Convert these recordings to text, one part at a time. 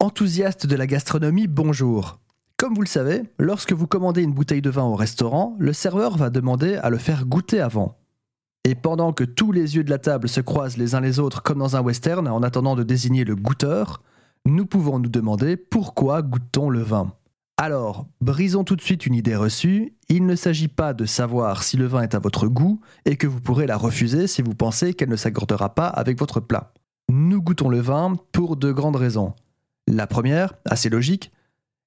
Enthousiaste de la gastronomie, bonjour. Comme vous le savez, lorsque vous commandez une bouteille de vin au restaurant, le serveur va demander à le faire goûter avant. Et pendant que tous les yeux de la table se croisent les uns les autres comme dans un western en attendant de désigner le goûteur, nous pouvons nous demander pourquoi goûte-t-on le vin Alors, brisons tout de suite une idée reçue, il ne s'agit pas de savoir si le vin est à votre goût et que vous pourrez la refuser si vous pensez qu'elle ne s'accordera pas avec votre plat. Nous goûtons le vin pour deux grandes raisons. La première, assez logique,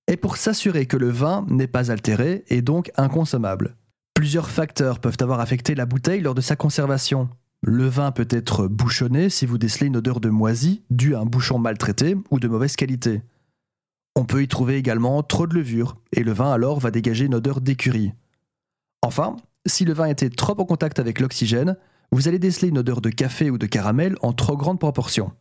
est pour s'assurer que le vin n'est pas altéré et donc inconsommable. Plusieurs facteurs peuvent avoir affecté la bouteille lors de sa conservation. Le vin peut être bouchonné si vous décelez une odeur de moisi due à un bouchon maltraité ou de mauvaise qualité. On peut y trouver également trop de levure, et le vin alors va dégager une odeur d'écurie. Enfin, si le vin était trop en contact avec l'oxygène, vous allez déceler une odeur de café ou de caramel en trop grande proportion.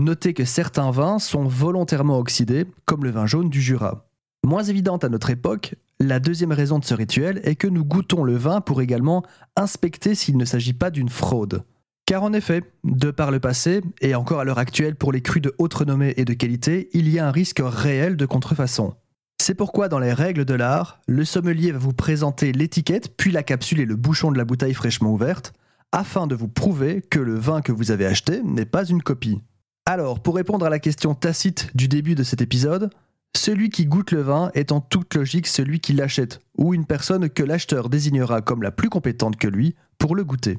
Notez que certains vins sont volontairement oxydés, comme le vin jaune du Jura. Moins évidente à notre époque, la deuxième raison de ce rituel est que nous goûtons le vin pour également inspecter s'il ne s'agit pas d'une fraude. Car en effet, de par le passé, et encore à l'heure actuelle pour les crus de haute renommée et de qualité, il y a un risque réel de contrefaçon. C'est pourquoi dans les règles de l'art, le sommelier va vous présenter l'étiquette, puis la capsule et le bouchon de la bouteille fraîchement ouverte, afin de vous prouver que le vin que vous avez acheté n'est pas une copie. Alors, pour répondre à la question tacite du début de cet épisode, celui qui goûte le vin est en toute logique celui qui l'achète, ou une personne que l'acheteur désignera comme la plus compétente que lui pour le goûter.